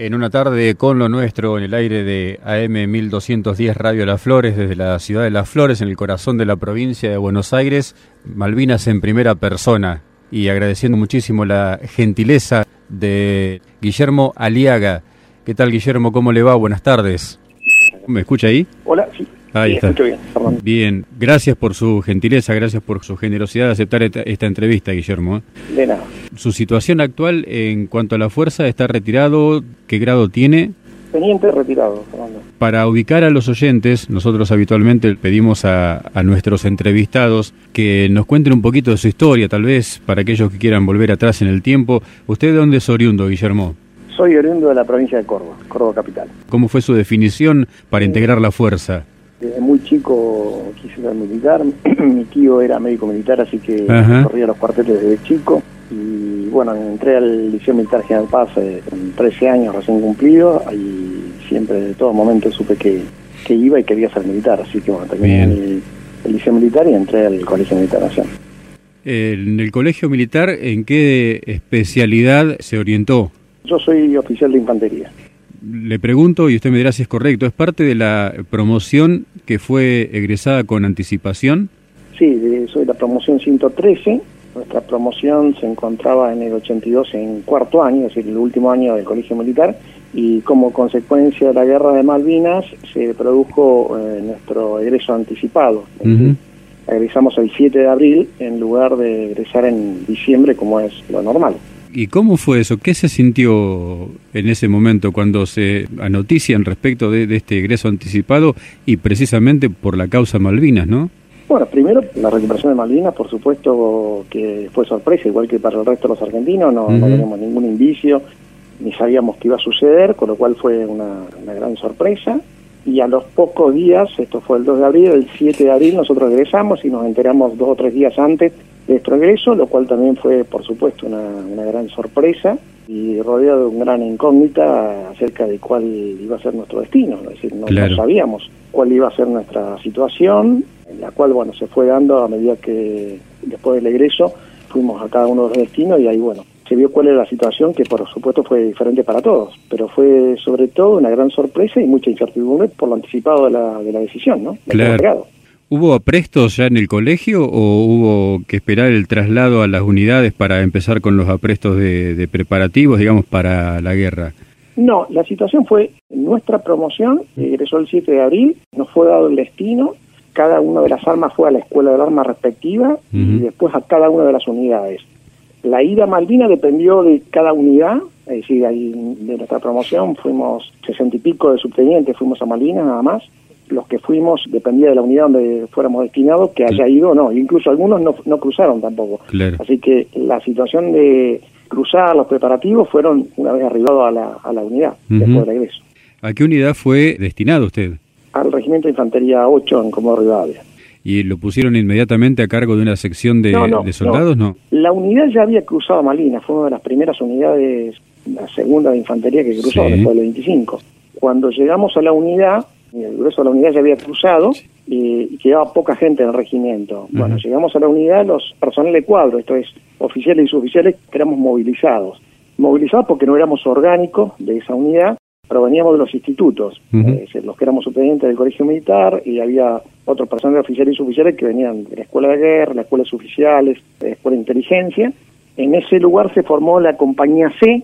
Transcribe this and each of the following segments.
en una tarde con lo nuestro en el aire de AM 1210 Radio Las Flores desde la ciudad de Las Flores en el corazón de la provincia de Buenos Aires, Malvinas en primera persona y agradeciendo muchísimo la gentileza de Guillermo Aliaga. ¿Qué tal Guillermo? ¿Cómo le va? Buenas tardes. ¿Me escucha ahí? Hola, sí. Ahí está. Bien, bien, gracias por su gentileza, gracias por su generosidad de aceptar esta, esta entrevista, Guillermo. ¿eh? De nada. Su situación actual en cuanto a la fuerza, ¿está retirado? ¿Qué grado tiene? Teniente retirado, Fernando. Para ubicar a los oyentes, nosotros habitualmente pedimos a, a, nuestros entrevistados que nos cuenten un poquito de su historia, tal vez para aquellos que quieran volver atrás en el tiempo. ¿Usted de dónde es oriundo, Guillermo? Soy oriundo de la provincia de Córdoba, Córdoba capital. ¿Cómo fue su definición para integrar la fuerza? Desde muy chico quise ser militar. Mi tío era médico militar, así que Ajá. corría los cuarteles desde chico. Y bueno, entré al Liceo Militar General Paz eh, con 13 años recién cumplido. Y siempre, de todo momento, supe que, que iba y quería ser militar. Así que bueno, terminé el, el, Liceo Militar y entré al Colegio Militar Nacional. En el Colegio Militar, ¿en qué especialidad se orientó? Yo soy oficial de infantería le pregunto y usted me dirá si es correcto, ¿es parte de la promoción que fue egresada con anticipación? Sí, soy la promoción 113. Nuestra promoción se encontraba en el 82 en cuarto año, es decir, el último año del colegio militar, y como consecuencia de la guerra de Malvinas se produjo eh, nuestro egreso anticipado. Uh -huh. Egresamos el 7 de abril en lugar de egresar en diciembre como es lo normal. ¿Y cómo fue eso? ¿Qué se sintió en ese momento cuando se anotician respecto de, de, este egreso anticipado y precisamente por la causa Malvinas, no? Bueno, primero la recuperación de Malvinas, por supuesto que fue sorpresa, igual que para el resto de los argentinos, no, uh -huh. no tenemos ningún indicio, ni sabíamos que iba a suceder, con lo cual fue una, una gran sorpresa y a los pocos días, esto fue el 2 de abril, el 7 de abril nosotros regresamos y nos enteramos dos o tres días antes nuestro regreso, lo cual también fue, por supuesto, una, una gran sorpresa y rodeado de una gran incógnita acerca de cuál iba a ser nuestro destino, es decir, no, claro. no sabíamos cuál iba a ser nuestra situación, en la cual, bueno, se fue dando a medida que después del egreso fuimos a cada uno de los destinos y ahí, bueno, se vio cuál era la situación, que por supuesto fue diferente para todos, pero fue sobre todo una gran sorpresa y mucha incertidumbre por lo anticipado de la, de la decisión, ¿no? Claro. ¿Hubo aprestos ya en el colegio o hubo que esperar el traslado a las unidades para empezar con los aprestos de, de preparativos, digamos, para la guerra? No, la situación fue nuestra promoción, egresó el 7 de abril, nos fue dado el destino, cada una de las armas fue a la escuela del arma respectiva uh -huh. y después a cada una de las unidades. La ida a Malvina dependió de cada unidad, es decir, ahí de nuestra promoción fuimos sesenta y pico de subtenientes, fuimos a Malvinas nada más. Los que fuimos dependía de la unidad donde fuéramos destinados, que haya ido o no. Incluso algunos no, no cruzaron tampoco. Claro. Así que la situación de cruzar los preparativos fueron una vez arribado a la, a la unidad, uh -huh. después del regreso. ¿A qué unidad fue destinado usted? Al Regimiento de Infantería 8 en Comodoro Rivadavia. ¿Y lo pusieron inmediatamente a cargo de una sección de, no, no, de soldados? No. no. La unidad ya había cruzado Malvinas, fue una de las primeras unidades, la segunda de infantería que cruzó sí. después del 25. Cuando llegamos a la unidad, el grueso de la unidad ya había cruzado y, quedaba poca gente en el regimiento. Uh -huh. Bueno, llegamos a la unidad, los personal de cuadro, esto es, oficiales y suboficiales, éramos movilizados. Movilizados porque no éramos orgánicos de esa unidad, pero veníamos de los institutos, uh -huh. eh, los que éramos supedientes del colegio militar y había otros personal oficiales y suboficiales que venían de la escuela de guerra, la escuela de oficiales, de la escuela de inteligencia. En ese lugar se formó la compañía C,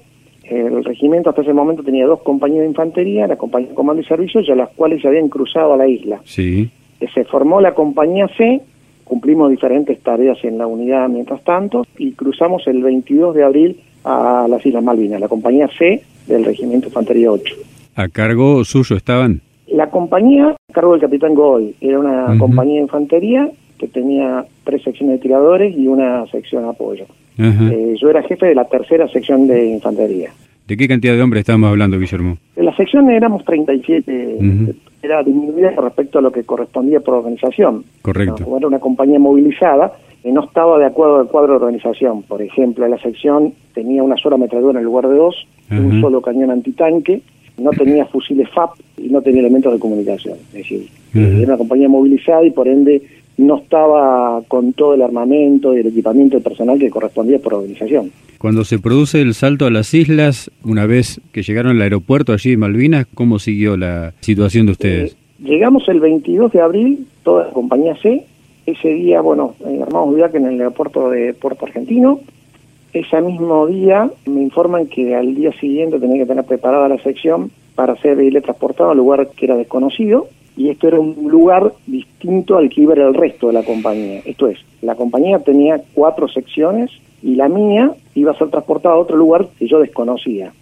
el regimiento hasta ese momento tenía dos compañías de infantería, la compañía de comando y servicios, y a las cuales se habían cruzado a la isla. Sí. Se formó la compañía C, cumplimos diferentes tareas en la unidad mientras tanto, y cruzamos el 22 de abril a las Islas Malvinas, la compañía C del Regimiento Infantería 8. ¿A cargo suyo estaban? La compañía, a cargo del capitán Goy, era una uh -huh. compañía de infantería que tenía tres secciones de tiradores y una sección de apoyo. Uh -huh. eh, yo era jefe de la tercera sección de infantería. ¿De qué cantidad de hombres estamos hablando, Guillermo? En la sección éramos 37, uh -huh. era disminuida respecto a lo que correspondía por organización. Correcto. ¿no? Era una compañía movilizada y no estaba de acuerdo al cuadro de organización. Por ejemplo, la sección tenía una sola ametralladora en lugar de dos, uh -huh. un solo cañón antitanque, no tenía fusiles FAP y no tenía elementos de comunicación. Es decir, uh -huh. era una compañía movilizada y por ende no estaba con todo el armamento y el equipamiento personal que correspondía por organización. Cuando se produce el salto a las islas, una vez que llegaron al aeropuerto allí en Malvinas, ¿cómo siguió la situación de ustedes? Eh, llegamos el 22 de abril, toda la compañía C. Ese día, bueno, armamos viaje en el aeropuerto de Puerto Argentino. Ese mismo día me informan que al día siguiente tenía que tener preparada la sección para ser transportado a un lugar que era desconocido y esto era un lugar distinto al que iba el resto de la compañía. Esto es, la compañía tenía cuatro secciones y la mía iba a ser transportada a otro lugar que yo desconocía.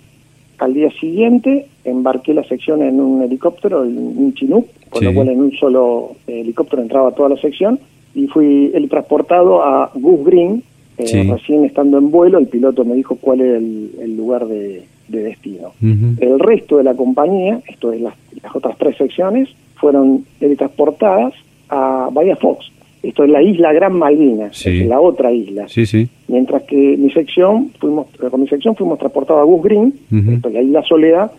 Al día siguiente embarqué la sección en un helicóptero, en un Chinook, con lo cual en un solo helicóptero entraba toda la sección y fui el transportado a Goose Green. Eh, recién estando en vuelo, el piloto me dijo cuál era el, lugar de, destino. El resto de la compañía, esto es las, las otras tres secciones, fueron teletransportadas a Bahía Fox. Esto es la isla Gran Malvina, la otra isla. Sí, sí. Mientras que mi sección, fuimos, con mi sección fuimos transportados a Gus Green, esto es la isla Soledad.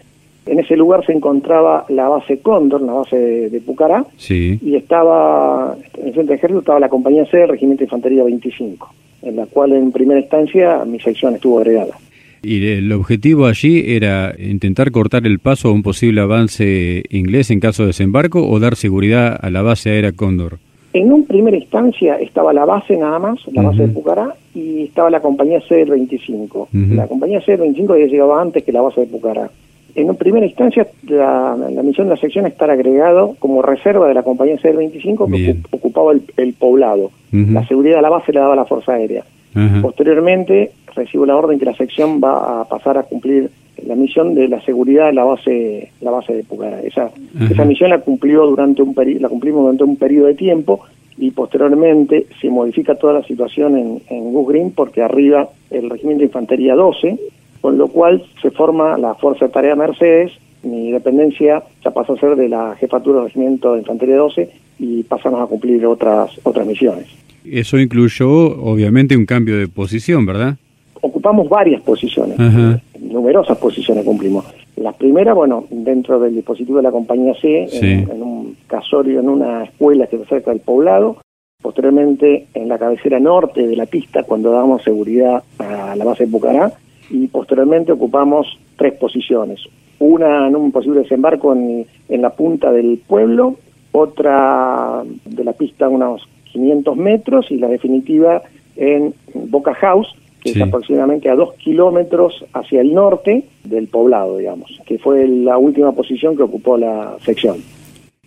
En ese lugar se encontraba la base Cóndor, la base de, Pucará, y estaba, en el centro de ejército estaba la compañía C, Regimiento de Infantería 25, en la cual en primera instancia mi sección estuvo agregada. Y el objetivo allí era intentar cortar el paso a un posible avance inglés en caso de desembarco o dar seguridad a la base aérea Cóndor. En un primera instancia estaba la base nada más, la base de Pucará, y estaba la compañía C-25. La compañía C-25 había llegado antes que la base de Pucará. En una primera instancia, la, misión de la sección estar agregado como reserva de la compañía C-25 que ocupaba el, poblado. La seguridad de la base la daba la Fuerza Aérea. Posteriormente recibo la orden que la sección va a pasar a cumplir la misión de la seguridad de la base la base de Pucará. Esa, esa misión la cumplió durante un la cumplimos durante un periodo de tiempo y posteriormente se modifica toda la situación en, en Gus Green porque arriba el Regimiento de Infantería 12, con lo cual se forma la Fuerza de Tarea Mercedes, mi dependencia ya pasó a ser de la jefatura del Regimiento de Infantería 12 y pasamos a cumplir otras otras misiones. Eso incluyó, obviamente, un cambio de posición, ¿verdad? Ocupamos varias posiciones, numerosas posiciones cumplimos. La primera, bueno, dentro del dispositivo de la compañía C, en, un casorio, en una escuela que está cerca del poblado. Posteriormente, en la cabecera norte de la pista, cuando damos seguridad a la base de Bucará. Y posteriormente ocupamos tres posiciones. Una en un posible desembarco en, en la punta del pueblo, otra de la pista unos 500 metros y la definitiva en Boca House, que es aproximadamente a dos kilómetros hacia el norte del poblado, digamos, que fue la última posición que ocupó la sección.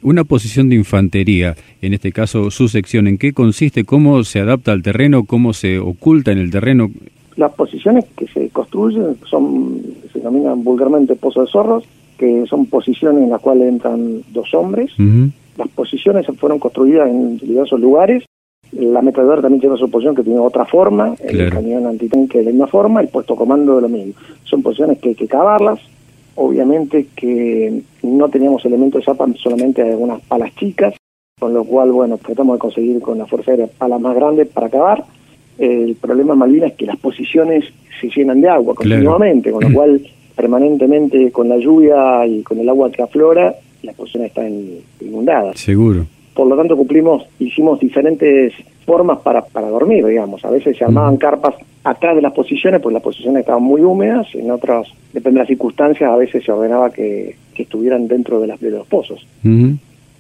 Una posición de infantería, en este caso su sección, ¿en qué consiste? ¿Cómo se adapta al terreno? ¿Cómo se oculta en el terreno? Las posiciones que se construyen son, se denominan vulgarmente pozos de zorros, que son posiciones en las cuales entran dos hombres. Las posiciones fueron construidas en diversos lugares. La metadora también tiene su posición que tiene otra forma, el cañón antitanque de la misma forma, el puesto comando de lo mismo. Son posiciones que hay que cavarlas. Obviamente que no teníamos elementos de zapa, solamente algunas palas chicas, con lo cual, bueno, tratamos de conseguir con la Fuerza Aérea palas más grandes para cavar. El problema en Malvinas es que las posiciones se llenan de agua continuamente, con lo cual permanentemente con la lluvia y con el agua que aflora las posiciones están inundadas. Seguro. Por lo tanto, cumplimos, hicimos diferentes formas para, para dormir, digamos. A veces se armaban carpas atrás de las posiciones, pues las posiciones estaban muy húmedas, en otras, depende de las circunstancias, a veces se ordenaba que, estuvieran dentro de, las, de los pozos.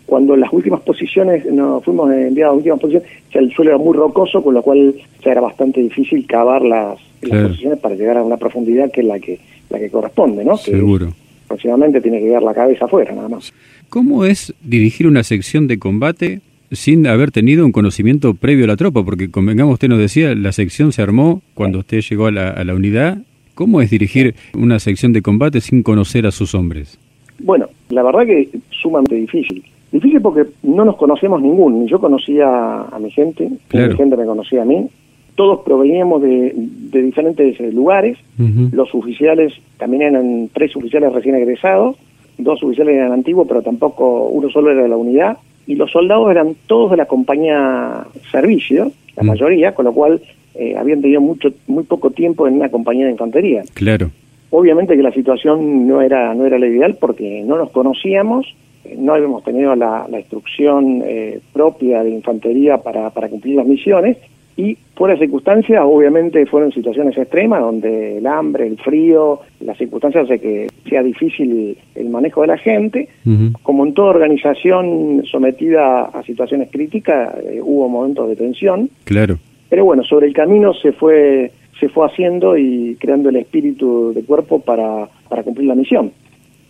Cuando las últimas posiciones, nos fuimos enviados a últimas posiciones, el suelo era muy rocoso, con lo cual ya era bastante difícil cavar las, posiciones para llegar a una profundidad que es la que, la que corresponde, ¿no? Seguro próximamente tiene que quedar la cabeza afuera, nada más. ¿Cómo es dirigir una sección de combate sin haber tenido un conocimiento previo a la tropa? Porque, convengamos, usted nos decía, la sección se armó cuando usted llegó a la, a la unidad. ¿Cómo es dirigir una sección de combate sin conocer a sus hombres? Bueno, la verdad que es sumamente difícil. Difícil porque no nos conocemos ninguno. Yo conocía a mi gente, mi gente me conocía a mí todos proveníamos de, diferentes eh, lugares, los oficiales también eran tres oficiales recién egresados, dos oficiales eran antiguos, pero tampoco uno solo era de la unidad, y los soldados eran todos de la compañía servicio, la mayoría, con lo cual eh, habían tenido mucho, muy poco tiempo en una compañía de infantería. Claro. Obviamente que la situación no era, no era la ideal porque no nos conocíamos, no habíamos tenido la, instrucción eh, propia de infantería para, para cumplir las misiones y por las circunstancias, obviamente fueron situaciones extremas donde el hambre, el frío, las circunstancias hace que sea difícil el manejo de la gente. Como en toda organización sometida a situaciones críticas, eh, hubo momentos de tensión. Claro. Pero bueno, sobre el camino se fue se fue haciendo y creando el espíritu de cuerpo para, para cumplir la misión.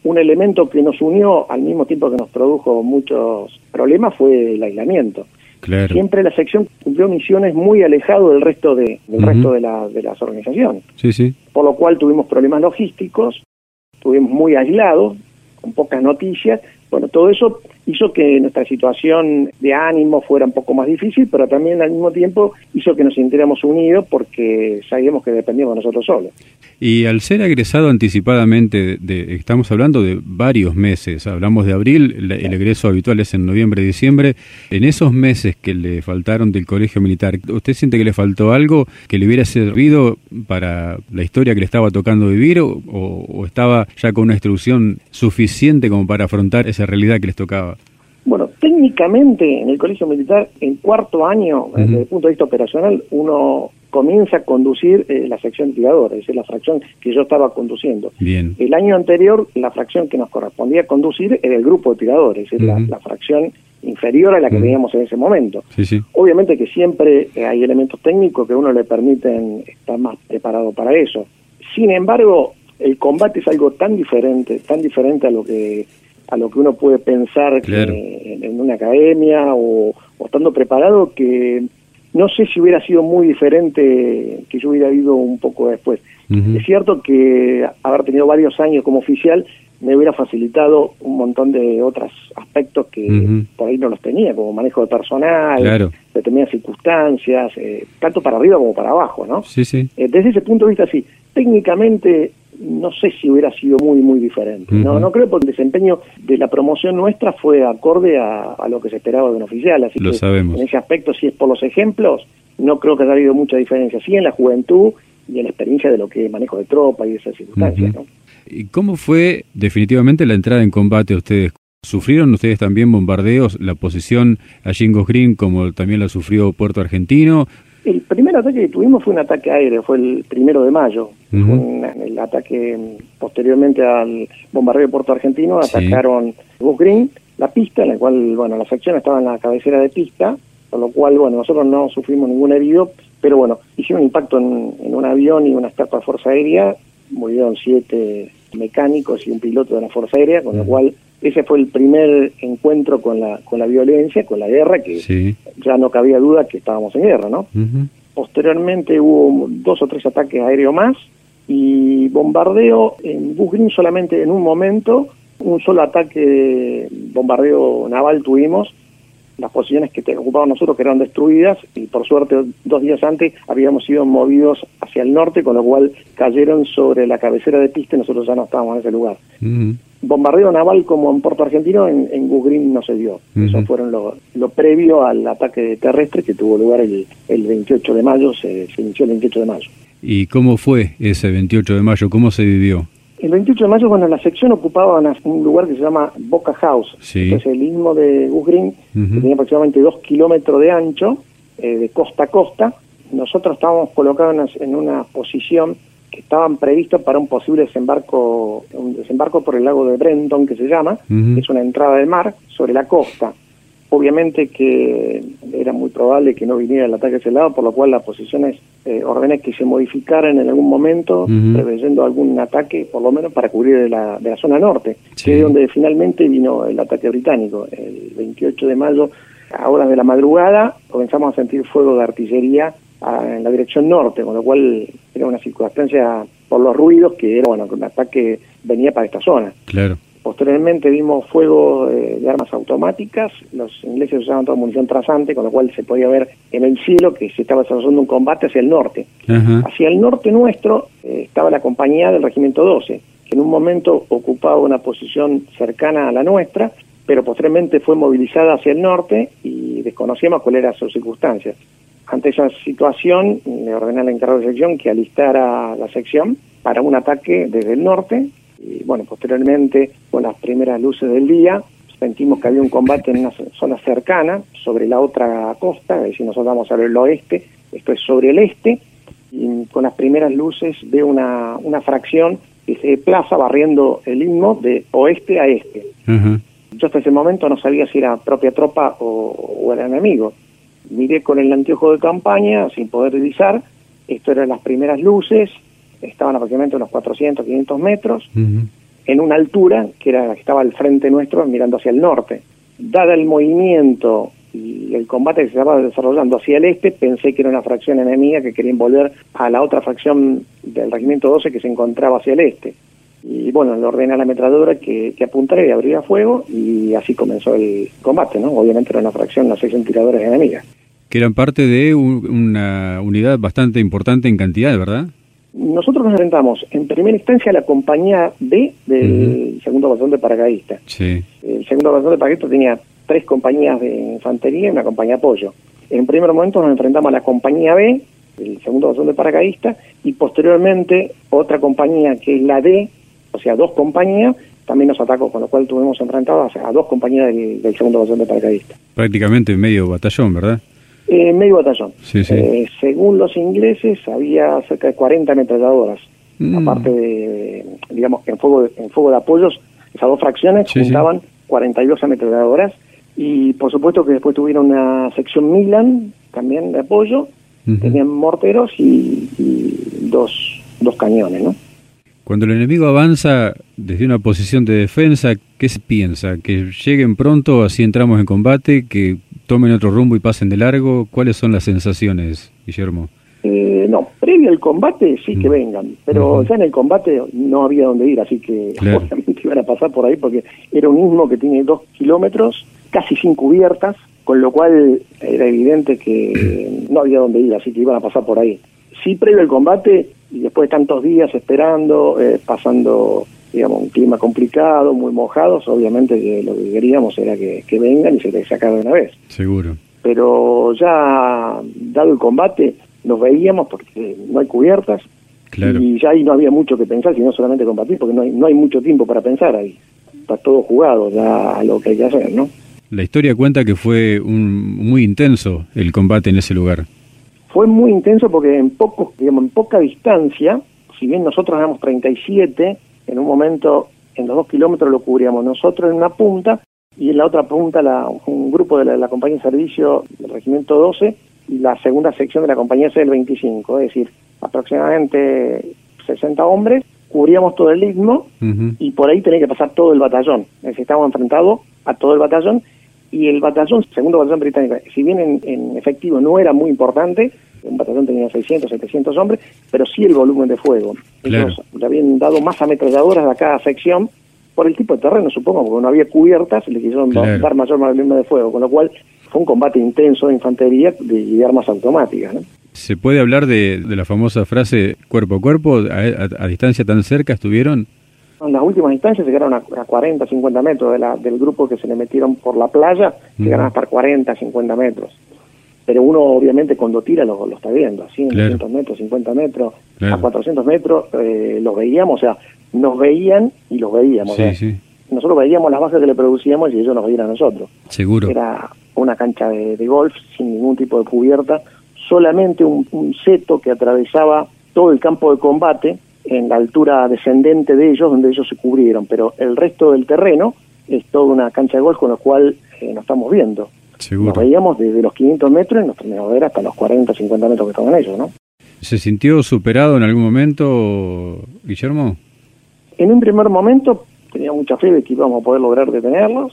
Un elemento que nos unió al mismo tiempo que nos produjo muchos problemas fue el aislamiento. Siempre la sección cumplió misiones muy alejado del resto de, del resto de, la, de las organizaciones. Sí, sí. Por lo cual tuvimos problemas logísticos, estuvimos muy aislados, con pocas noticias. Bueno, todo eso hizo que nuestra situación de ánimo fuera un poco más difícil, pero también al mismo tiempo hizo que nos sintiéramos unidos porque sabíamos que dependíamos de nosotros solos. Y al ser egresado anticipadamente, de, estamos hablando de varios meses, hablamos de abril, el, egreso habitual es en noviembre, diciembre, en esos meses que le faltaron del colegio militar, ¿usted siente que le faltó algo que le hubiera servido para la historia que le estaba tocando vivir o, o estaba ya con una instrucción suficiente como para afrontar esa realidad que les tocaba? Técnicamente en el colegio militar, en cuarto año, desde el punto de vista operacional, uno comienza a conducir eh, la sección tiradores, es la fracción que yo estaba conduciendo. Bien. El año anterior, la fracción que nos correspondía conducir era el grupo de tiradores, es la, fracción inferior a la que teníamos en ese momento. Obviamente que siempre hay elementos técnicos que a uno le permiten estar más preparado para eso. Sin embargo, el combate es algo tan diferente, tan diferente a lo que a lo que uno puede pensar en, una academia o, estando preparado que no sé si hubiera sido muy diferente que yo hubiera ido un poco después. Es cierto que haber tenido varios años como oficial me hubiera facilitado un montón de otros aspectos que por ahí no los tenía, como manejo de personal, determinadas circunstancias, eh, tanto para arriba como para abajo, ¿no? Sí, sí. Eh, desde ese punto de vista, sí. Técnicamente no sé si hubiera sido muy, muy diferente. No no creo porque el desempeño de la promoción nuestra fue acorde a, lo que se esperaba de un oficial. Así lo que sabemos. en ese aspecto, si es por los ejemplos, no creo que haya habido mucha diferencia. Sí en la juventud y en la experiencia de lo que es manejo de tropa y esas circunstancias. ¿Y cómo fue definitivamente la entrada en combate a ustedes? ¿Sufrieron ustedes también bombardeos, la posición allí en Green como también la sufrió Puerto Argentino? El primer ataque que tuvimos fue un ataque aéreo, fue el primero de mayo. el ataque posteriormente al bombardeo de Puerto Argentino, atacaron Gus Green, la pista, en la cual, bueno, la sección estaba en la cabecera de pista, por lo cual, bueno, nosotros no sufrimos ningún herido, pero bueno, hicieron un impacto en, un avión y una estatua de Fuerza Aérea, murieron siete mecánicos y un piloto de la Fuerza Aérea, con lo cual ese fue el primer encuentro con la, con la violencia, con la guerra, que ya no cabía duda que estábamos en guerra, ¿no? Posteriormente hubo dos o tres ataques aéreos más y bombardeo en Bugrin solamente en un momento, un solo ataque bombardeo naval tuvimos, las posiciones que ocupábamos nosotros que eran destruidas y por suerte dos días antes habíamos sido movidos hacia el norte, con lo cual cayeron sobre la cabecera de pista y nosotros ya no estábamos en ese lugar bombardeo naval como en Puerto Argentino en, en Gugrin no se dio. Eso fueron lo, previo al ataque terrestre que tuvo lugar el, el 28 de mayo, se, inició el 28 de mayo. ¿Y cómo fue ese 28 de mayo? ¿Cómo se vivió? El 28 de mayo, bueno, la sección ocupaba un lugar que se llama Boca House, que es el istmo de Gugrin, que tenía aproximadamente dos kilómetros de ancho, eh, de costa a costa. Nosotros estábamos colocados en una posición que estaban previstos para un posible desembarco, un desembarco por el lago de Brenton, que se llama, es una entrada del mar sobre la costa. Obviamente que era muy probable que no viniera el ataque a ese lado, por lo cual las posiciones eh, ordené que se modificaran en algún momento, preveyendo algún ataque, por lo menos para cubrir de la, de la zona norte, que es donde finalmente vino el ataque británico. El 28 de mayo, a horas de la madrugada, comenzamos a sentir fuego de artillería en la dirección norte, con lo cual era una circunstancia por los ruidos que era, bueno, que un ataque venía para esta zona. Claro. Posteriormente vimos fuego de armas automáticas, los ingleses usaban toda munición trasante, con lo cual se podía ver en el cielo que se estaba desarrollando un combate hacia el norte. Hacia el norte nuestro eh, estaba la compañía del Regimiento 12, que en un momento ocupaba una posición cercana a la nuestra, pero posteriormente fue movilizada hacia el norte y desconocíamos cuál era su circunstancia. Ante esa situación, le ordené al encargado de sección que alistara la sección para un ataque desde el norte. Y bueno, posteriormente, con las primeras luces del día, sentimos que había un combate en una zona cercana, sobre la otra costa, es decir, nosotros vamos al oeste, esto es sobre el este, y con las primeras luces veo una, una fracción que se plaza barriendo el himno de oeste a este. Yo hasta ese momento no sabía si era propia tropa o, o, era enemigo. Miré con el anteojo de campaña sin poder divisar, esto eran las primeras luces, estaban aproximadamente unos 400, 500 metros, en una altura que era la que estaba al frente nuestro mirando hacia el norte. Dada el movimiento y el combate que se estaba desarrollando hacia el este, pensé que era una fracción enemiga que quería envolver a la otra fracción del regimiento 12 que se encontraba hacia el este. Y bueno, le ordené a la ametralladora que, que apuntara y abriera fuego y así comenzó el combate, ¿no? Obviamente era una fracción, una sección tiradores enemigas. Que eran parte de una unidad bastante importante en cantidad, ¿verdad? Nosotros nos enfrentamos en primera instancia a la compañía B del segundo batallón de paracaidistas. Sí. El segundo batallón de paracaidistas tenía tres compañías de infantería y una compañía de apoyo. En primer momento nos enfrentamos a la compañía B, el segundo batallón de paracaidistas, y posteriormente otra compañía que es la D, o sea, dos compañías, también nos atacó, con lo cual tuvimos enfrentados a dos compañías del, del segundo batallón de paracaidistas. Prácticamente medio batallón, ¿verdad? Eh, medio batallón. Sí, sí. Eh, según los ingleses, había cerca de 40 ametralladoras. Mm. Aparte de, digamos, en fuego de, en fuego de apoyos, esas dos fracciones Sí, juntaban 42 ametralladoras. Y por supuesto que después tuvieron una sección Milan, también de apoyo. Tenían morteros y, y dos, dos cañones, ¿no? Cuando el enemigo avanza desde una posición de defensa, ¿qué se piensa? ¿Que lleguen pronto, así entramos en combate? ¿Que tomen otro rumbo y pasen de largo? ¿Cuáles son las sensaciones, Guillermo? Eh, no, previo al combate sí que Mm. vengan, pero ya en el combate no había dónde ir, así que Claro. obviamente iban a pasar por ahí porque era un istmo que tiene dos kilómetros, casi sin cubiertas, con lo cual era evidente que no había dónde ir, así que iban a pasar por ahí. Sí, previo al combate, y después de tantos días esperando, eh, pasando, digamos, un clima complicado, muy mojados, obviamente que lo que queríamos era que, que vengan y se les sacara de una vez Seguro. pero ya dado el combate nos veíamos porque no hay cubiertas Claro. y ya ahí no había mucho que pensar sino solamente combatir porque no hay, no hay mucho tiempo para pensar ahí está todo jugado ya a lo que hay que hacer ¿no? La historia cuenta que fue un, muy intenso el combate en ese lugar. Fue muy intenso porque en poco digamos en poca distancia si bien nosotros éramos 37 en un momento en los dos kilómetros lo cubríamos nosotros en una punta y en la otra punta la, un grupo de la, la compañía de servicio del regimiento 12 y la segunda sección de la compañía C del 25, es decir, aproximadamente 60 hombres, cubríamos todo el Ujú. y por ahí tenía que pasar todo el batallón, es decir, estábamos enfrentados a todo el batallón y el batallón, segundo batallón británico, si bien en, en efectivo no era muy importante, un batallón tenía 600, 700 hombres, pero sí el volumen de fuego. Claro. Ellos le habían dado más ametralladoras a cada sección por el tipo de terreno, supongo, porque no había cubiertas, le quisieron Claro. dar mayor volumen de fuego, con lo cual fue un combate intenso de infantería de- y de armas automáticas. ¿no? ¿Se puede hablar de, de la famosa frase cuerpo a cuerpo? ¿A, a- a distancia tan cerca estuvieron? En las últimas instancias llegaron a, a 40, 50 metros de la- del grupo que se le metieron por la playa, llegaron a estar 40, 50 metros. Pero uno obviamente cuando tira lo, lo está viendo, a 100, Claro. 200 metros, 50 metros, Claro. a 400 metros, eh, los veíamos, o sea, nos veían y los veíamos. Sí, sí, Nosotros veíamos las bases que le producíamos y ellos nos veían a nosotros. seguro. Era una cancha de, de golf sin ningún tipo de cubierta, solamente un, un seto que atravesaba todo el campo de combate en la altura descendente de ellos, donde ellos se cubrieron, pero el resto del terreno es toda una cancha de golf con lo cual eh, nos estamos viendo. Seguro. Nos veíamos desde los 500 metros y nos terminamos de ver hasta los 40, 50 metros que estaban ellos, ¿no? ¿Se sintió superado en algún momento, Guillermo? En un primer momento tenía mucha fe de que íbamos a poder lograr detenerlos,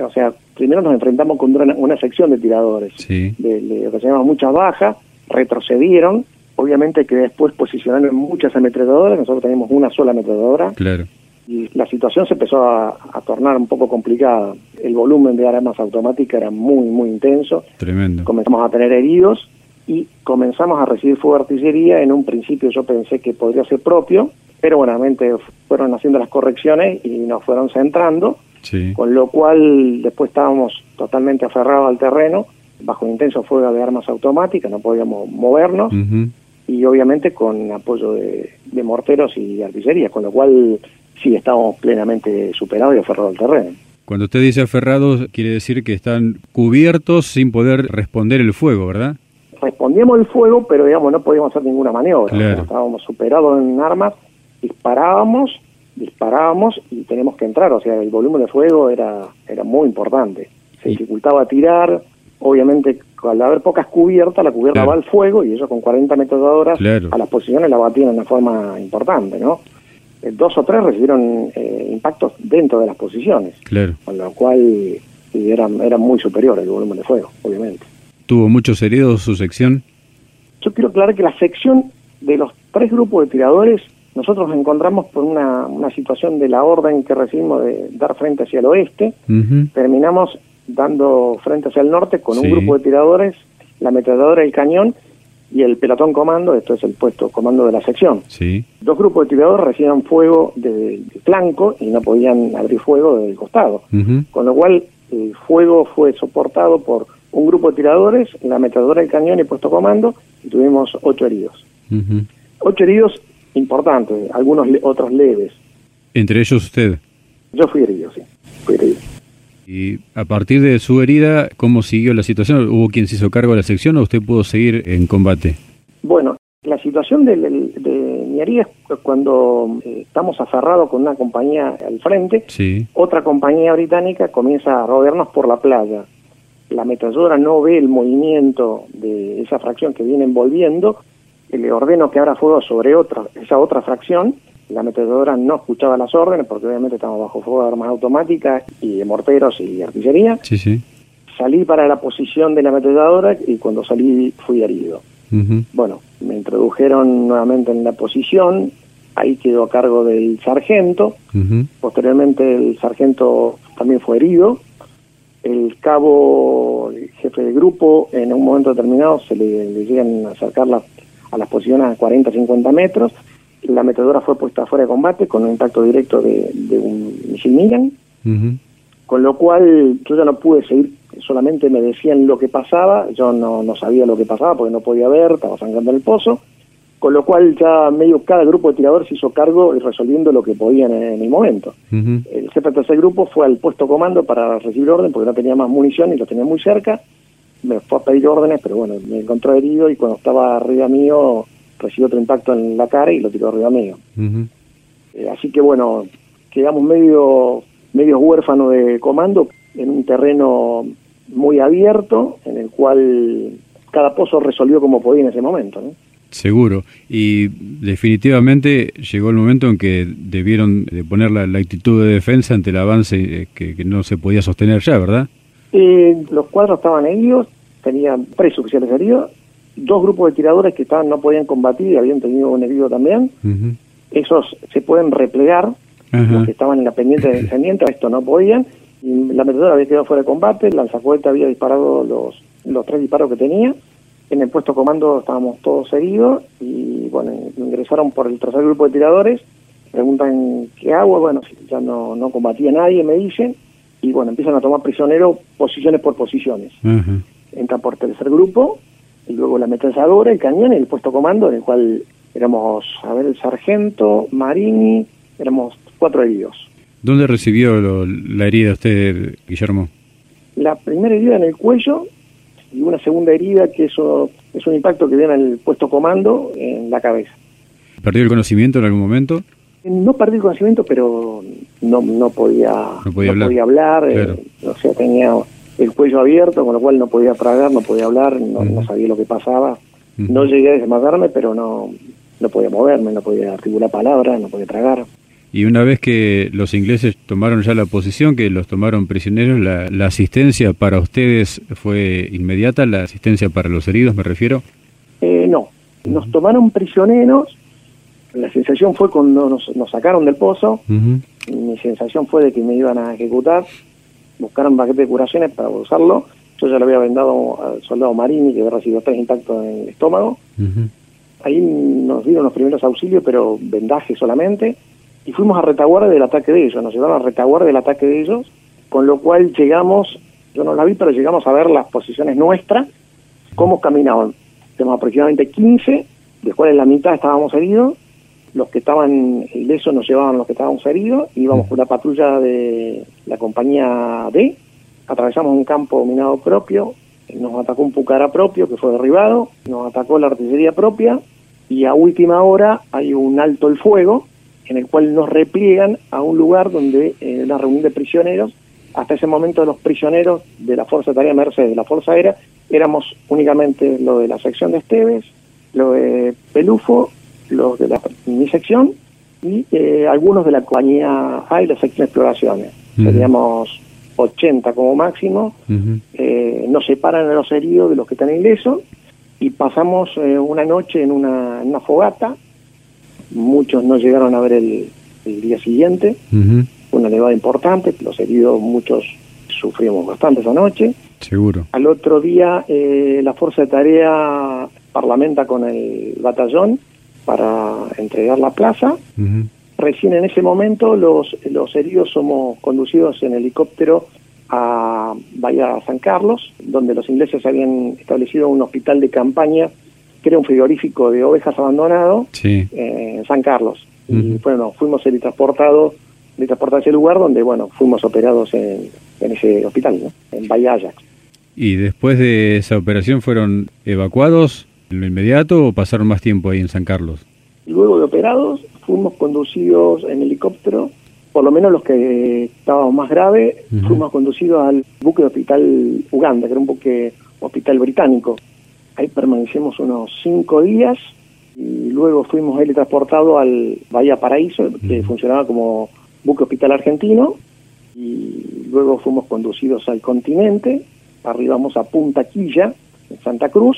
o sea, primero nos enfrentamos con una, una sección de tiradores. Sí, le, le ocasionamos muchas bajas, retrocedieron, obviamente que después posicionaron muchas ametralladoras, nosotros teníamos una sola ametralladora claro. y la situación se empezó a, a tornar un poco complicada. El volumen de armas automáticas era muy, muy intenso, Tremendo. comenzamos a tener heridos y comenzamos a recibir fuego de artillería. En un principio yo pensé que podría ser propio, pero buenamente fueron haciendo las correcciones y nos fueron centrando Sí. con lo cual después estábamos totalmente aferrados al terreno, bajo intenso fuego de armas automáticas, no podíamos movernos Ujú. Y obviamente con apoyo de, de morteros y de artillería, con lo cual sí estábamos plenamente superados y aferrados al terreno. Cuando usted dice aferrados, quiere decir que están cubiertos sin poder responder el fuego, ¿verdad? Respondíamos el fuego, pero digamos, no podíamos hacer ninguna maniobra. estábamos superados en armas, disparábamos, disparábamos y tenemos que entrar. O sea, el volumen de fuego era, era muy importante. Se dificultaba tirar, obviamente al haber pocas cubiertas, la cubierta va al fuego y eso con 40 metros de hora a las posiciones la batían de una forma importante, ¿no? Eh, dos o tres recibieron eh, impactos dentro de las posiciones, con lo cual era, era muy superior el volumen de fuego, obviamente. ¿Tuvo muchos heridos su sección? Yo quiero aclarar que la sección de los tres grupos de tiradores, nosotros nos encontramos por una, una situación de la orden que recibimos de dar frente hacia el oeste, terminamos dando frente hacia el norte con un grupo de tiradores, la ametralladora y el cañón y el pelotón comando, esto es el puesto comando de la sección. Sí. Dos grupos de tiradores recibían fuego de, flanco y no podían abrir fuego del costado, con lo cual el fuego fue soportado por un grupo de tiradores, la ametralladora y cañón y puesto comando y tuvimos ocho heridos. Ocho heridos importantes, algunos otros leves. ¿Entre ellos usted? Yo fui herido, sí, fui herido. Y a partir de su herida, ¿cómo siguió la situación? ¿Hubo quien se hizo cargo de la sección o usted pudo seguir en combate? Bueno, la situación de, mi herida es cuando eh, estamos aferrados con una compañía al frente, otra compañía británica comienza a rodearnos por la playa. La ametralladora no ve el movimiento de esa fracción que viene envolviendo, le ordeno que abra fuego sobre otra, esa otra fracción la ametralladora no escuchaba las órdenes porque obviamente estamos bajo fuego de armas automáticas y de morteros y artillería. Sí, sí. Salí para la posición de la ametralladora y cuando salí fui herido. Bueno, me introdujeron nuevamente en la posición, ahí quedó a cargo del sargento, posteriormente el sargento también fue herido, el cabo, el jefe de grupo, en un momento determinado se le, llegan a acercar a las posiciones a 40, 50 metros, la metedora fue puesta fuera de combate con un impacto directo de, un misil Miran, con lo cual yo ya no pude seguir, solamente me decían lo que pasaba, yo no, no sabía lo que pasaba porque no podía ver, estaba sangrando en el pozo, con lo cual ya medio cada grupo de tiradores hizo cargo y resolviendo lo que podían en, el momento. El jefe del tercer grupo fue al puesto comando para recibir orden porque no tenía más munición y lo tenía muy cerca, me fue a pedir órdenes, pero bueno, me encontró herido y cuando estaba arriba mío recibió otro impacto en la cara y lo tiró arriba mío. Eh, así que bueno, quedamos medio, medio huérfanos de comando en un terreno muy abierto en el cual cada pozo resolvió como podía en ese momento. Seguro. Y definitivamente llegó el momento en que debieron de poner la, actitud de defensa ante el avance eh, que, no se podía sostener ya, ¿verdad? Eh, los cuadros estaban heridos, tenían tres oficiales heridos dos grupos de tiradores que estaban no podían combatir y habían tenido un herido también. Esos se pueden replegar, los que estaban en la pendiente de descendiente, esto no podían. Y la metedora había quedado fuera de combate, el lanzacohete había disparado los, los tres disparos que tenía. En el puesto comando estábamos todos heridos y bueno, ingresaron por el tercer grupo de tiradores. Preguntan qué hago, bueno, ya no, no combatía nadie, me dicen. Y bueno, empiezan a tomar prisioneros posiciones por posiciones. Entran por tercer grupo y luego la ametralladora, el cañón y el puesto comando, en el cual éramos, a ver, el sargento, Marini, éramos cuatro heridos. ¿Dónde recibió la herida usted, Guillermo? La primera herida en el cuello y una segunda herida que eso es un impacto que viene al puesto comando en la cabeza. ¿Perdió el conocimiento en algún momento? No perdí el conocimiento, pero no, no podía, no podía hablar, eh, o sea, tenía el cuello abierto, con lo cual no podía tragar, no podía hablar, no, sabía lo que pasaba. No llegué a desmadarme, pero no, no podía moverme, no podía articular palabras, no podía tragar. Y una vez que los ingleses tomaron ya la posición, que los tomaron prisioneros, la, asistencia para ustedes fue inmediata, la asistencia para los heridos, me refiero. Eh, no, nos tomaron prisioneros, la sensación fue cuando nos, nos sacaron del pozo, mi sensación fue de que me iban a ejecutar, buscaron paquete de curaciones para usarlo. Yo ya lo había vendado al soldado Marini, que había recibido tres impactos en el estómago. Ahí nos dieron los primeros auxilios, pero vendaje solamente. Y fuimos a retaguardia del ataque de ellos. Nos llevaron a retaguardia del ataque de ellos, con lo cual llegamos, yo no la vi, pero llegamos a ver las posiciones nuestras, cómo caminaban. Tenemos aproximadamente 15, de cuales la mitad estábamos heridos, los que estaban ilesos nos llevaban los que estábamos heridos, íbamos con la patrulla de la compañía D, atravesamos un campo minado propio, nos atacó un pucara propio que fue derribado, nos atacó la artillería propia y a última hora hay un alto el fuego en el cual nos repliegan a un lugar donde eh, la reunión de prisioneros, hasta ese momento los prisioneros de la Fuerza Tarea Mercedes, de la Fuerza Aérea, éramos únicamente lo de la sección de Esteves, lo de Pelufo, los de la, mi sección y eh, algunos de la compañía A y la sección de exploraciones. Teníamos 80 como máximo, eh, nos separan a los heridos de los que están ilesos y pasamos eh, una noche en una, en una, fogata, muchos no llegaron a ver el, día siguiente, una nevada importante, los heridos muchos sufrimos bastante esa noche. Seguro. Al otro día eh, la fuerza de tarea parlamenta con el batallón para entregar la plaza. Recién en ese momento los, los heridos somos conducidos en helicóptero a Bahía San Carlos, donde los ingleses habían establecido un hospital de campaña que era un frigorífico de ovejas abandonado en San Carlos. Y bueno, fuimos transportados transportados a ese lugar donde, bueno, fuimos operados en, ese hospital, en Bahía Ajax. ¿Y después de esa operación fueron evacuados en lo inmediato o pasaron más tiempo ahí en San Carlos? Luego de operados, fuimos conducidos en helicóptero, por lo menos los que estábamos más graves, fuimos conducidos al buque de hospital Uganda, que era un buque hospital británico. Ahí permanecimos unos cinco días y luego fuimos transportados al Bahía Paraíso, que funcionaba como buque hospital argentino, y luego fuimos conducidos al continente, arribamos a Punta Quilla, en Santa Cruz,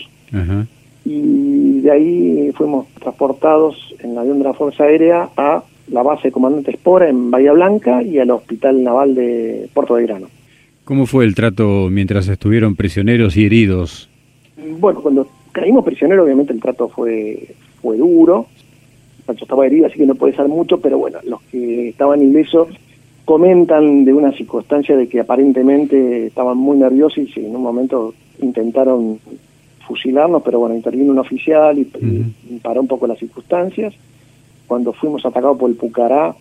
y de ahí fuimos transportados en el avión de la Fuerza Aérea a la base de Comandante Espora en Bahía Blanca y al Hospital Naval de Puerto Belgrano. ¿Cómo fue el trato mientras estuvieron prisioneros y heridos? Bueno, cuando caímos prisioneros obviamente el trato fue, fue duro, yo estaba herido así que no puede ser mucho, pero bueno, los que estaban ilesos comentan de una circunstancia de que aparentemente estaban muy nerviosos y en un momento intentaron fusilarnos, pero bueno, intervino un oficial y, paró un poco las circunstancias. Cuando fuimos atacados por el Pucará,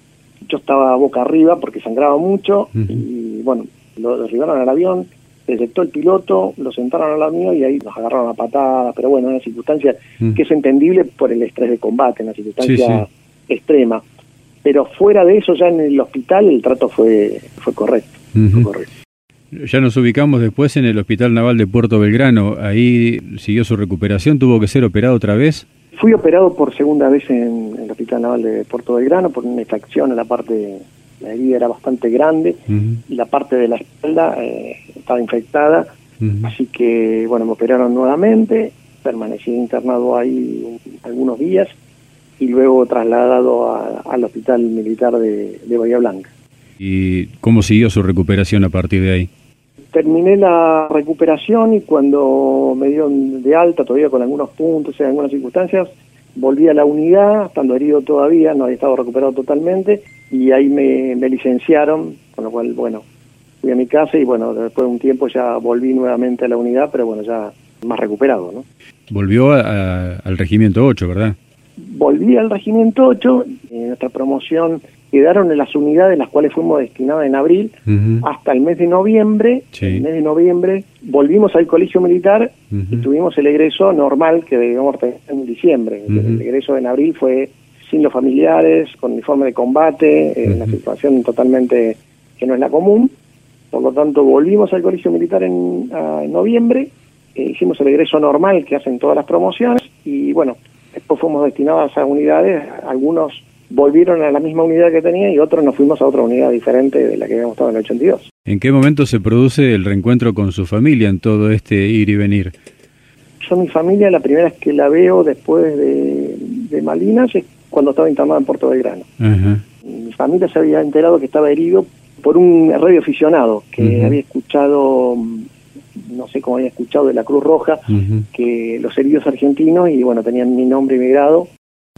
yo estaba boca arriba porque sangraba mucho y bueno, lo derribaron al avión, detectó el piloto, lo sentaron al mío y ahí nos agarraron a patadas, pero bueno, una circunstancia que es entendible por el estrés de combate, una circunstancia extrema. Pero fuera de eso, ya en el hospital el trato fue, fue correcto. Fue correcto. Ya nos ubicamos después en el Hospital Naval de Puerto Belgrano. Ahí siguió su recuperación. ¿Tuvo que ser operado otra vez? Fui operado por segunda vez en, el Hospital Naval de Puerto Belgrano por una infección en la parte, la herida era bastante grande y la parte de la espalda eh, estaba infectada. Así que, bueno, me operaron nuevamente. Permanecí internado ahí algunos días y luego trasladado al Hospital Militar de Bahía Blanca. ¿Y cómo siguió su recuperación a partir de ahí? Terminé la recuperación y cuando me dieron de alta, todavía con algunos puntos en algunas circunstancias, volví a la unidad, estando herido todavía, no había estado recuperado totalmente, y ahí me, licenciaron, con lo cual, bueno, fui a mi casa y bueno, después de un tiempo ya volví nuevamente a la unidad, pero bueno, ya más recuperado, ¿no? Volvió al Regimiento 8, ¿verdad? Volví al Regimiento 8, en nuestra promoción quedaron en las unidades las cuales fuimos destinados en abril hasta el mes de noviembre. el mes de noviembre volvimos al colegio militar y tuvimos el egreso normal que debíamos tener en diciembre. El egreso en abril fue sin los familiares, con uniforme de combate, en una situación totalmente que no es la común. Por lo tanto, volvimos al colegio militar en, noviembre, eh, hicimos el egreso normal que hacen todas las promociones y bueno, después fuimos destinados a unidades, algunos volvieron a la misma unidad que tenía y otros nos fuimos a otra unidad diferente de la que habíamos estado en el 82. ¿En qué momento se produce el reencuentro con su familia en todo este ir y venir? Yo mi familia la primera vez que la veo después de, de Malinas es cuando estaba internado en Puerto Belgrano. Mi familia se había enterado que estaba herido por un radioaficionado que había escuchado no sé cómo había escuchado de la Cruz Roja, que los heridos argentinos, y bueno, tenían mi nombre y mi grado,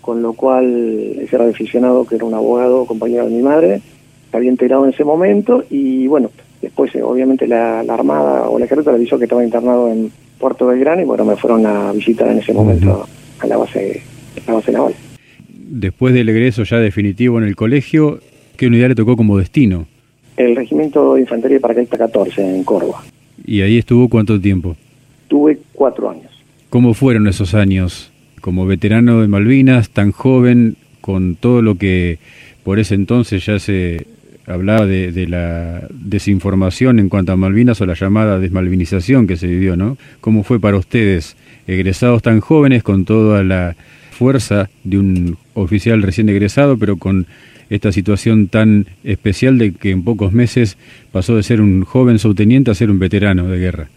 con lo cual ese era aficionado, que era un abogado, compañero de mi madre, se había enterado en ese momento y bueno, después eh, obviamente la, Armada o la Ejército le avisó que estaba internado en Puerto Belgrano y bueno, me fueron a visitar en ese momento a la base, la base naval. después del egreso ya definitivo en el colegio, ¿qué unidad le tocó como destino? El Regimiento de Infantería de Paracaidista 14 en Córdoba. ¿Y ahí estuvo cuánto tiempo? Tuve cuatro años. ¿Cómo fueron esos años como veterano de Malvinas, tan joven, con todo lo que por ese entonces ya se hablaba de, la desinformación en cuanto a Malvinas o la llamada desmalvinización que se vivió, ¿no? ¿Cómo fue para ustedes, egresados tan jóvenes, con toda la fuerza de un oficial recién egresado, pero con esta situación tan especial de que en pocos meses pasó de ser un joven subteniente a ser un veterano de guerra?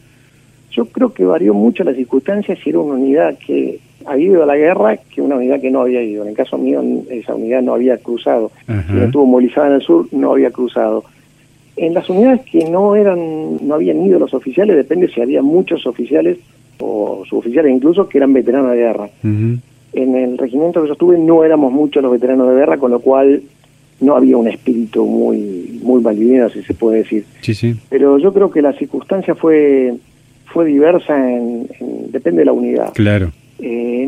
Yo creo que varió mucho las circunstancias si era una unidad que había ido a la guerra que una unidad que no había ido. En el caso mío, esa unidad no había cruzado. Si estuvo movilizada en el sur, no había cruzado. En las unidades que no eran, no habían ido los oficiales, depende si había muchos oficiales o suboficiales incluso que eran veteranos de guerra. En el regimiento que yo estuve no éramos muchos los veteranos de guerra, con lo cual no había un espíritu muy muy malvivino, si se puede decir. Sí, sí. Pero yo creo que la circunstancia fue fue diversa, en, depende de la unidad. Claro.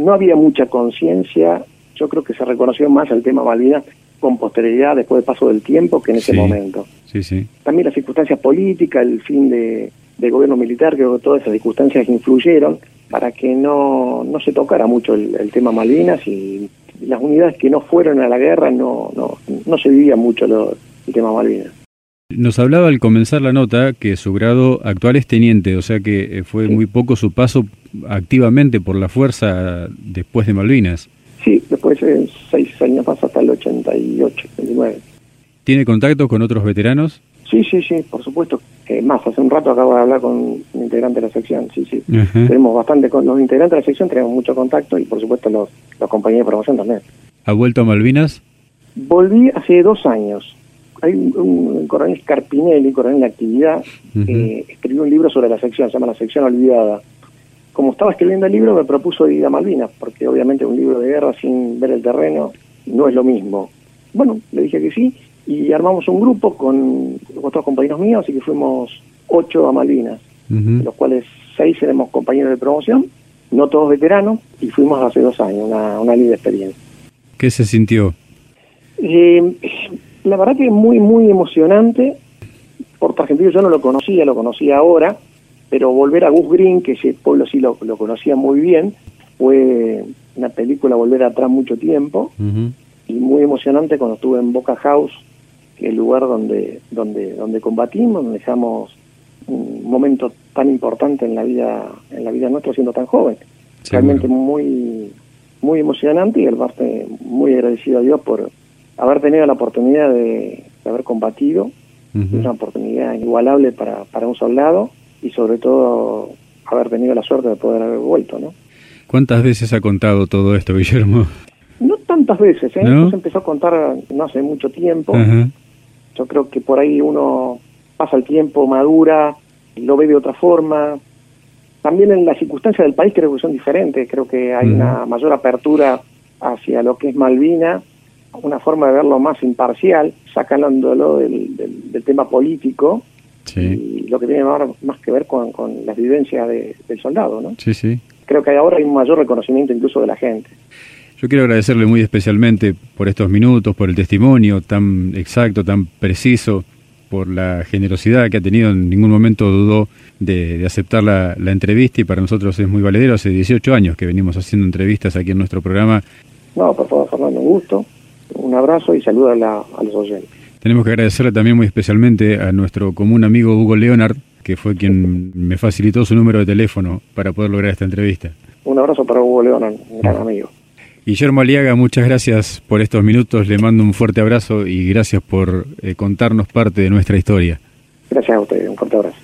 No había mucha conciencia, yo creo que se reconoció más el tema Malvinas con posterioridad, después del paso del tiempo, que en ese momento. Sí, sí. También las circunstancias políticas, el fin de, del gobierno militar, creo que todas esas circunstancias influyeron para que no, no se tocara mucho el, tema Malvinas y las unidades que no fueron a la guerra no, no, no se vivía mucho el tema Malvinas. Nos hablaba al comenzar la nota que su grado actual es teniente, o sea que eh, fue muy poco su paso activamente por la fuerza después de Malvinas. Sí, después de seis años más hasta el 88, 89. ¿Tiene contacto con otros veteranos? Sí, sí, sí, por supuesto. Eh, más, hace un rato acabo de hablar con un integrante de la sección, sí, sí. Tenemos bastante, con los integrantes de la sección tenemos mucho contacto y por supuesto los, los compañeros de promoción también. ¿Ha vuelto a Malvinas? Volví hace dos años hay un, coronel Carpinelli, coronel de actividad, que escribió un libro sobre la sección, se llama La sección olvidada. Como estaba escribiendo el libro, me propuso ir a Malvinas, porque obviamente un libro de guerra sin ver el terreno no es lo mismo. Bueno, le dije que sí, y armamos un grupo con otros compañeros míos, así que fuimos ocho a Malvinas, de los cuales seis éramos compañeros de promoción, no todos veteranos, y fuimos hace dos años, una, una linda experiencia. ¿Qué se sintió? Eh, la verdad que es muy, muy emocionante. Puerto Argentino yo no lo conocía, lo conocía ahora, pero volver a Gus Green, que ese pueblo sí lo, conocía muy bien, fue una película volver atrás mucho tiempo y muy emocionante cuando estuve en Boca House, que es el lugar donde, donde, donde combatimos, donde dejamos un momento tan importante en la vida, en la vida nuestra siendo tan joven. Realmente muy, muy emocionante y el parte muy agradecido a Dios por, haber tenido la oportunidad de, haber combatido, es una oportunidad inigualable para, para un soldado y sobre todo haber tenido la suerte de poder haber vuelto, ¿no? ¿Cuántas veces ha contado todo esto, Guillermo? No tantas veces, ¿eh? se empezó a contar no hace mucho tiempo. Yo creo que por ahí uno pasa el tiempo, madura, lo ve de otra forma. También en las circunstancias del país creo que son diferentes. Creo que hay una mayor apertura hacia lo que es Malvina una forma de verlo más imparcial, sacándolo del, del, tema político y lo que tiene más, que ver con, con las vivencias del soldado, ¿no? Sí, sí. Creo que ahora hay un mayor reconocimiento incluso de la gente. Yo quiero agradecerle muy especialmente por estos minutos, por el testimonio tan exacto, tan preciso, por la generosidad que ha tenido. En ningún momento dudó de, de aceptar la, la, entrevista y para nosotros es muy valedero. Hace 18 años que venimos haciendo entrevistas aquí en nuestro programa. No, por favor, Fernando, un gusto un abrazo y saludo a, los oyentes. Tenemos que agradecerle también muy especialmente a nuestro común amigo Hugo Leonard, que fue quien me facilitó su número de teléfono para poder lograr esta entrevista. Un abrazo para Hugo Leonard, un gran amigo. Guillermo Aliaga, muchas gracias por estos minutos, le mando un fuerte abrazo y gracias por eh, contarnos parte de nuestra historia. Gracias a ustedes, un fuerte abrazo.